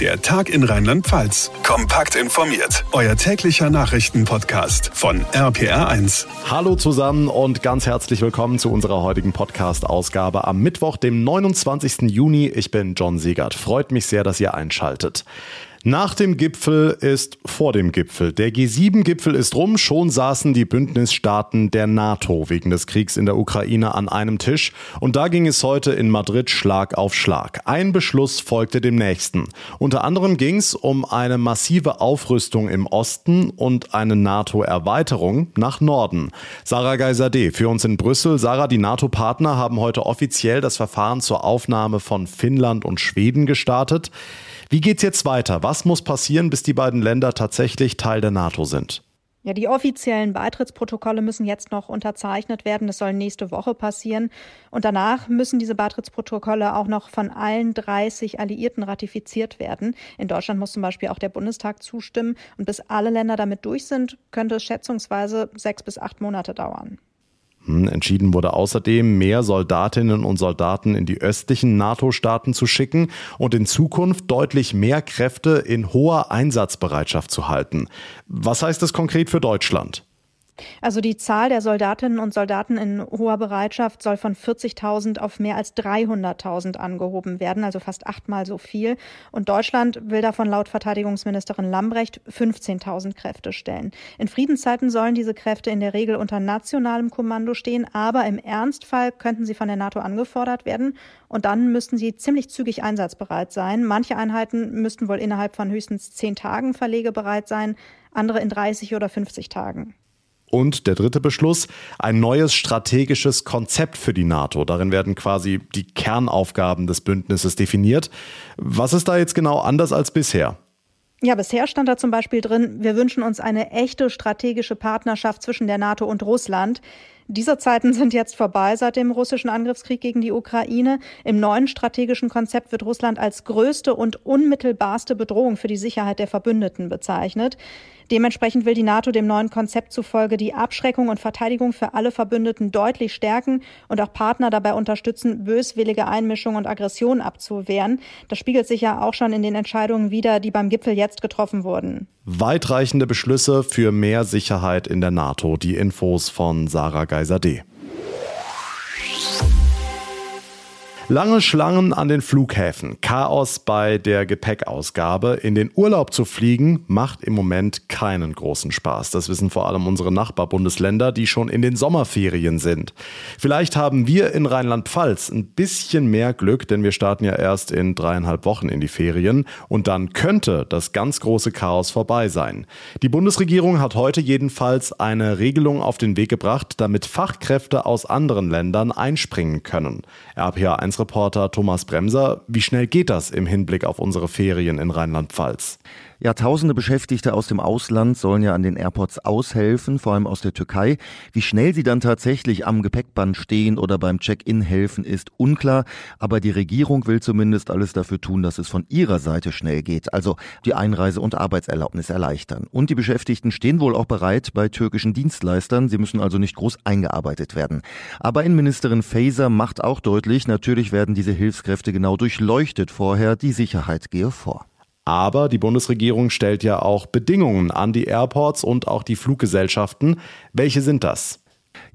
Der Tag in Rheinland-Pfalz. Kompakt informiert. Euer täglicher Nachrichtenpodcast von RPR1. Hallo zusammen und ganz herzlich willkommen zu unserer heutigen Podcast-Ausgabe am Mittwoch, dem 29. Juni. Ich bin John Siegert. Freut mich sehr, dass ihr einschaltet. Nach dem Gipfel ist vor dem Gipfel. Der G7-Gipfel ist rum. Schon saßen die Bündnisstaaten der NATO wegen des Kriegs in der Ukraine an einem Tisch. Und da ging es heute in Madrid Schlag auf Schlag. Ein Beschluss folgte dem nächsten. Unter anderem ging es um eine massive Aufrüstung im Osten und eine NATO-Erweiterung nach Norden. Sarah Geiserde für uns in Brüssel. Sarah, die NATO-Partner haben heute offiziell das Verfahren zur Aufnahme von Finnland und Schweden gestartet. Wie geht's jetzt weiter? Was muss passieren, bis die beiden Länder tatsächlich Teil der NATO sind? Ja, die offiziellen Beitrittsprotokolle müssen jetzt noch unterzeichnet werden. Das soll nächste Woche passieren. Und danach müssen diese Beitrittsprotokolle auch noch von allen 30 Alliierten ratifiziert werden. In Deutschland muss zum Beispiel auch der Bundestag zustimmen. Und bis alle Länder damit durch sind, könnte es schätzungsweise sechs bis acht Monate dauern. Hm, entschieden wurde außerdem, mehr Soldatinnen und Soldaten in die östlichen NATO-Staaten zu schicken und in Zukunft deutlich mehr Kräfte in hoher Einsatzbereitschaft zu halten. Was heißt das konkret für Deutschland? Also die Zahl der Soldatinnen und Soldaten in hoher Bereitschaft soll von 40.000 auf mehr als 300.000 angehoben werden, also fast achtmal so viel. Und Deutschland will davon laut Verteidigungsministerin Lambrecht 15.000 Kräfte stellen. In Friedenszeiten sollen diese Kräfte in der Regel unter nationalem Kommando stehen, aber im Ernstfall könnten sie von der NATO angefordert werden und dann müssten sie ziemlich zügig einsatzbereit sein. Manche Einheiten müssten wohl innerhalb von höchstens zehn Tagen verlegebereit sein, andere in 30 oder 50 Tagen. Und der dritte Beschluss, ein neues strategisches Konzept für die NATO. Darin werden quasi die Kernaufgaben des Bündnisses definiert. Was ist da jetzt genau anders als bisher? Ja, bisher stand da zum Beispiel drin, wir wünschen uns eine echte strategische Partnerschaft zwischen der NATO und Russland. Diese Zeiten sind jetzt vorbei seit dem russischen Angriffskrieg gegen die Ukraine. Im neuen strategischen Konzept wird Russland als größte und unmittelbarste Bedrohung für die Sicherheit der Verbündeten bezeichnet. Dementsprechend will die NATO dem neuen Konzept zufolge die Abschreckung und Verteidigung für alle Verbündeten deutlich stärken und auch Partner dabei unterstützen, böswillige Einmischung und Aggression abzuwehren. Das spiegelt sich ja auch schon in den Entscheidungen wider, die beim Gipfel jetzt getroffen wurden. Weitreichende Beschlüsse für mehr Sicherheit in der NATO. Die Infos von Sarah Geiser-D. Lange Schlangen an den Flughäfen, Chaos bei der Gepäckausgabe. In den Urlaub zu fliegen macht im Moment keinen großen Spaß. Das wissen vor allem unsere Nachbarbundesländer, die schon in den Sommerferien sind. Vielleicht haben wir in Rheinland-Pfalz ein bisschen mehr Glück, denn wir starten ja erst in dreieinhalb Wochen in die Ferien und dann könnte das ganz große Chaos vorbei sein. Die Bundesregierung hat heute jedenfalls eine Regelung auf den Weg gebracht, damit Fachkräfte aus anderen Ländern einspringen können. RPA 1 1-Reporter Thomas Bremser. Wie schnell geht das im Hinblick auf unsere Ferien in Rheinland-Pfalz? Ja, tausende Beschäftigte aus dem Ausland sollen ja an den Airports aushelfen, vor allem aus der Türkei. Wie schnell sie dann tatsächlich am Gepäckband stehen oder beim Check-in helfen, ist unklar. Aber die Regierung will zumindest alles dafür tun, dass es von ihrer Seite schnell geht. Also die Einreise- und Arbeitserlaubnis erleichtern. Und die Beschäftigten stehen wohl auch bereit bei türkischen Dienstleistern. Sie müssen also nicht groß eingearbeitet werden. Aber Innenministerin Faeser macht auch deutlich, natürlich werden diese Hilfskräfte genau durchleuchtet vorher. Die Sicherheit gehe vor. Aber die Bundesregierung stellt ja auch Bedingungen an die Airports und auch die Fluggesellschaften. Welche sind das?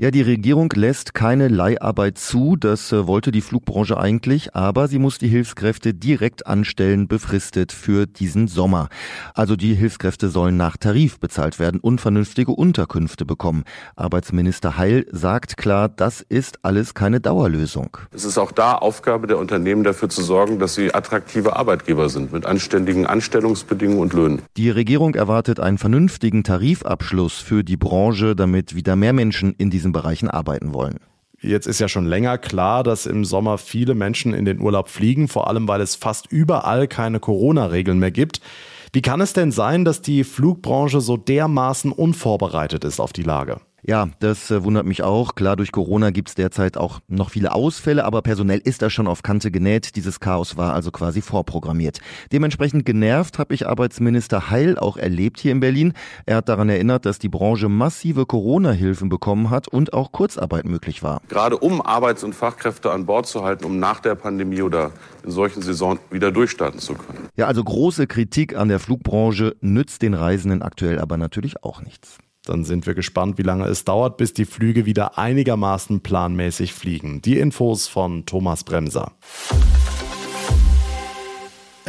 Ja, die Regierung lässt keine Leiharbeit zu. Das äh, wollte die Flugbranche eigentlich, aber sie muss die Hilfskräfte direkt anstellen, befristet für diesen Sommer. Also die Hilfskräfte sollen nach Tarif bezahlt werden und vernünftige Unterkünfte bekommen. Arbeitsminister Heil sagt klar, das ist alles keine Dauerlösung. Es ist auch da Aufgabe der Unternehmen dafür zu sorgen, dass sie attraktive Arbeitgeber sind mit anständigen Anstellungsbedingungen und Löhnen. Die Regierung erwartet einen vernünftigen Tarifabschluss für die Branche, damit wieder mehr Menschen in diesem diesen Bereichen arbeiten wollen. Jetzt ist ja schon länger klar, dass im Sommer viele Menschen in den Urlaub fliegen, vor allem weil es fast überall keine Corona-Regeln mehr gibt. Wie kann es denn sein, dass die Flugbranche so dermaßen unvorbereitet ist auf die Lage? Ja, das äh, wundert mich auch. Klar, durch Corona gibt's derzeit auch noch viele Ausfälle, aber personell ist da schon auf Kante genäht. Dieses Chaos war also quasi vorprogrammiert. Dementsprechend genervt habe ich Arbeitsminister Heil auch erlebt hier in Berlin. Er hat daran erinnert, dass die Branche massive Corona-Hilfen bekommen hat und auch Kurzarbeit möglich war. Gerade um Arbeits- und Fachkräfte an Bord zu halten, um nach der Pandemie oder in solchen Saison wieder durchstarten zu können. Ja, also große Kritik an der Flugbranche nützt den Reisenden aktuell aber natürlich auch nichts. Dann sind wir gespannt, wie lange es dauert, bis die Flüge wieder einigermaßen planmäßig fliegen. Die Infos von Thomas Bremser.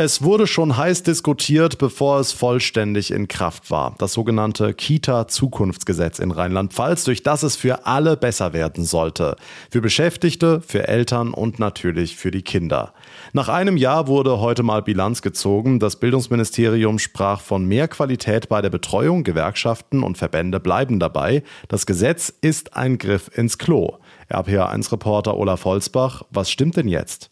Es wurde schon heiß diskutiert, bevor es vollständig in Kraft war. Das sogenannte Kita-Zukunftsgesetz in Rheinland-Pfalz, durch das es für alle besser werden sollte. Für Beschäftigte, für Eltern und natürlich für die Kinder. Nach einem Jahr wurde heute mal Bilanz gezogen. Das Bildungsministerium sprach von mehr Qualität bei der Betreuung. Gewerkschaften und Verbände bleiben dabei. Das Gesetz ist ein Griff ins Klo. RPA1-Reporter Olaf Holzbach, was stimmt denn jetzt?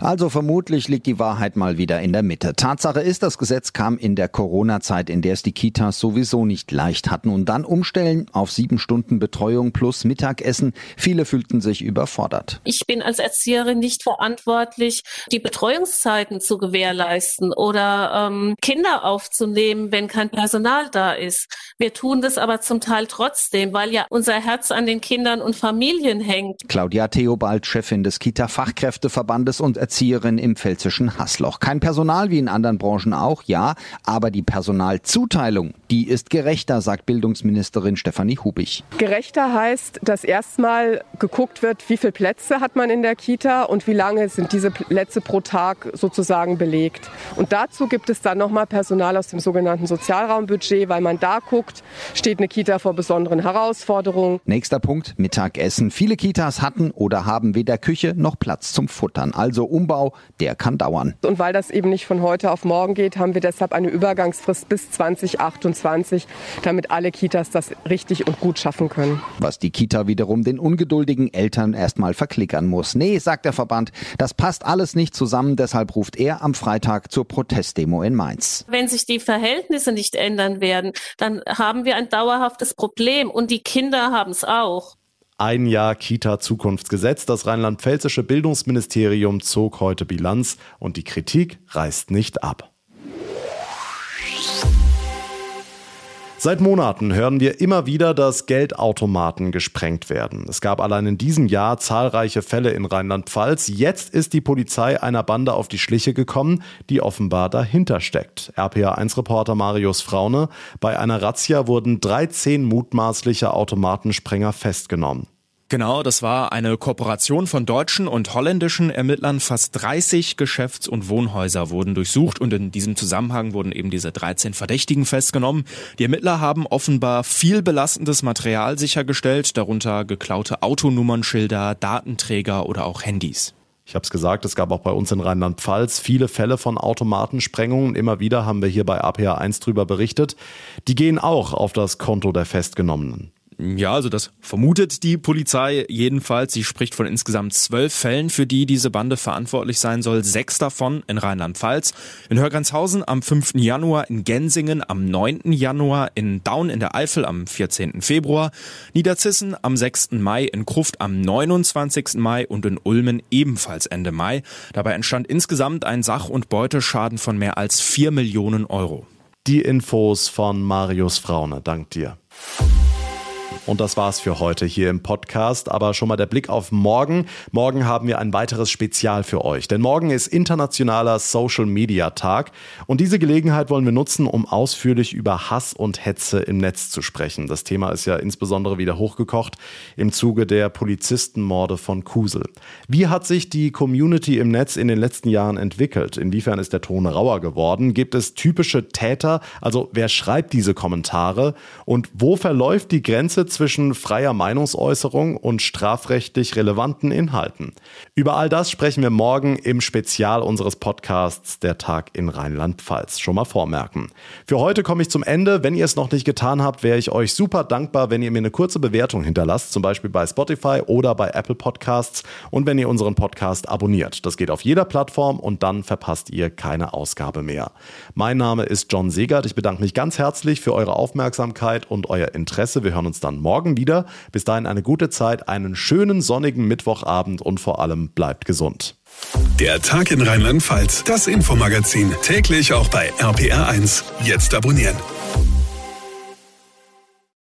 Also vermutlich liegt die Wahrheit mal wieder in der Mitte. Tatsache ist, das Gesetz kam in der Corona-Zeit, in der es die Kitas sowieso nicht leicht hatten und dann umstellen auf sieben Stunden Betreuung plus Mittagessen. Viele fühlten sich überfordert. Ich bin als Erzieherin nicht verantwortlich, die Betreuungszeiten zu gewährleisten oder ähm, Kinder aufzunehmen, wenn kein Personal da ist. Wir tun das aber zum Teil trotzdem, weil ja unser Herz an den Kindern und Familien hängt. Claudia Theobald, Chefin des Kita-Fachkräfteverbandes und Erzieherin im pfälzischen Hassloch. Kein Personal wie in anderen Branchen auch, ja, aber die Personalzuteilung, die ist gerechter, sagt Bildungsministerin Stefanie Hubig. Gerechter heißt, dass erstmal geguckt wird, wie viele Plätze hat man in der Kita und wie lange sind diese Plätze pro Tag sozusagen belegt. Und dazu gibt es dann nochmal Personal aus dem sogenannten Sozialraumbudget, weil man da guckt, steht eine Kita vor besonderen Herausforderungen. Nächster Punkt, Mittagessen. Viele Kitas hatten oder haben weder Küche noch Platz zum Futtern. Also Umbau, der kann dauern. Und weil das eben nicht von heute auf morgen geht, haben wir deshalb eine Übergangsfrist bis 2028, damit alle Kitas das richtig und gut schaffen können. Was die Kita wiederum den ungeduldigen Eltern erstmal verklickern muss. Nee, sagt der Verband, das passt alles nicht zusammen, deshalb ruft er am Freitag zur Protestdemo in Mainz. Wenn sich die Verhältnisse nicht ändern werden, dann haben wir ein dauerhaftes Problem und die Kinder haben es auch. Ein Jahr Kita-Zukunftsgesetz. Das rheinland-pfälzische Bildungsministerium zog heute Bilanz und die Kritik reißt nicht ab. Seit Monaten hören wir immer wieder, dass Geldautomaten gesprengt werden. Es gab allein in diesem Jahr zahlreiche Fälle in Rheinland-Pfalz. Jetzt ist die Polizei einer Bande auf die Schliche gekommen, die offenbar dahinter steckt. RPA1-Reporter Marius Fraune. Bei einer Razzia wurden 13 mutmaßliche Automatensprenger festgenommen. Genau, das war eine Kooperation von deutschen und holländischen Ermittlern. Fast 30 Geschäfts- und Wohnhäuser wurden durchsucht und in diesem Zusammenhang wurden eben diese 13 Verdächtigen festgenommen. Die Ermittler haben offenbar viel belastendes Material sichergestellt, darunter geklaute Autonummernschilder, Datenträger oder auch Handys. Ich habe es gesagt, es gab auch bei uns in Rheinland-Pfalz viele Fälle von Automatensprengungen. Immer wieder haben wir hier bei APA 1 drüber berichtet. Die gehen auch auf das Konto der Festgenommenen. Ja, also das vermutet die Polizei jedenfalls. Sie spricht von insgesamt zwölf Fällen, für die diese Bande verantwortlich sein soll. Sechs davon in Rheinland-Pfalz, in Hörgrenzhausen am 5. Januar, in Gensingen am 9. Januar, in Daun in der Eifel am 14. Februar, Niederzissen am 6. Mai, in Kruft am 29. Mai und in Ulmen ebenfalls Ende Mai. Dabei entstand insgesamt ein Sach- und Beuteschaden von mehr als 4 Millionen Euro. Die Infos von Marius Fraune. Dank dir. Und das war's für heute hier im Podcast. Aber schon mal der Blick auf morgen. Morgen haben wir ein weiteres Spezial für euch. Denn morgen ist internationaler Social Media Tag. Und diese Gelegenheit wollen wir nutzen, um ausführlich über Hass und Hetze im Netz zu sprechen. Das Thema ist ja insbesondere wieder hochgekocht im Zuge der Polizistenmorde von Kusel. Wie hat sich die Community im Netz in den letzten Jahren entwickelt? Inwiefern ist der Ton rauer geworden? Gibt es typische Täter? Also wer schreibt diese Kommentare? Und wo verläuft die Grenze zwischen freier Meinungsäußerung und strafrechtlich relevanten Inhalten. Über all das sprechen wir morgen im Spezial unseres Podcasts Der Tag in Rheinland-Pfalz. Schon mal vormerken. Für heute komme ich zum Ende. Wenn ihr es noch nicht getan habt, wäre ich euch super dankbar, wenn ihr mir eine kurze Bewertung hinterlasst, zum Beispiel bei Spotify oder bei Apple Podcasts und wenn ihr unseren Podcast abonniert. Das geht auf jeder Plattform und dann verpasst ihr keine Ausgabe mehr. Mein Name ist John Segert. Ich bedanke mich ganz herzlich für eure Aufmerksamkeit und euer Interesse. Wir hören uns dann dann morgen wieder. Bis dahin eine gute Zeit, einen schönen sonnigen Mittwochabend und vor allem bleibt gesund. Der Tag in Rheinland-Pfalz, das Infomagazin, täglich auch bei RPR1. Jetzt abonnieren.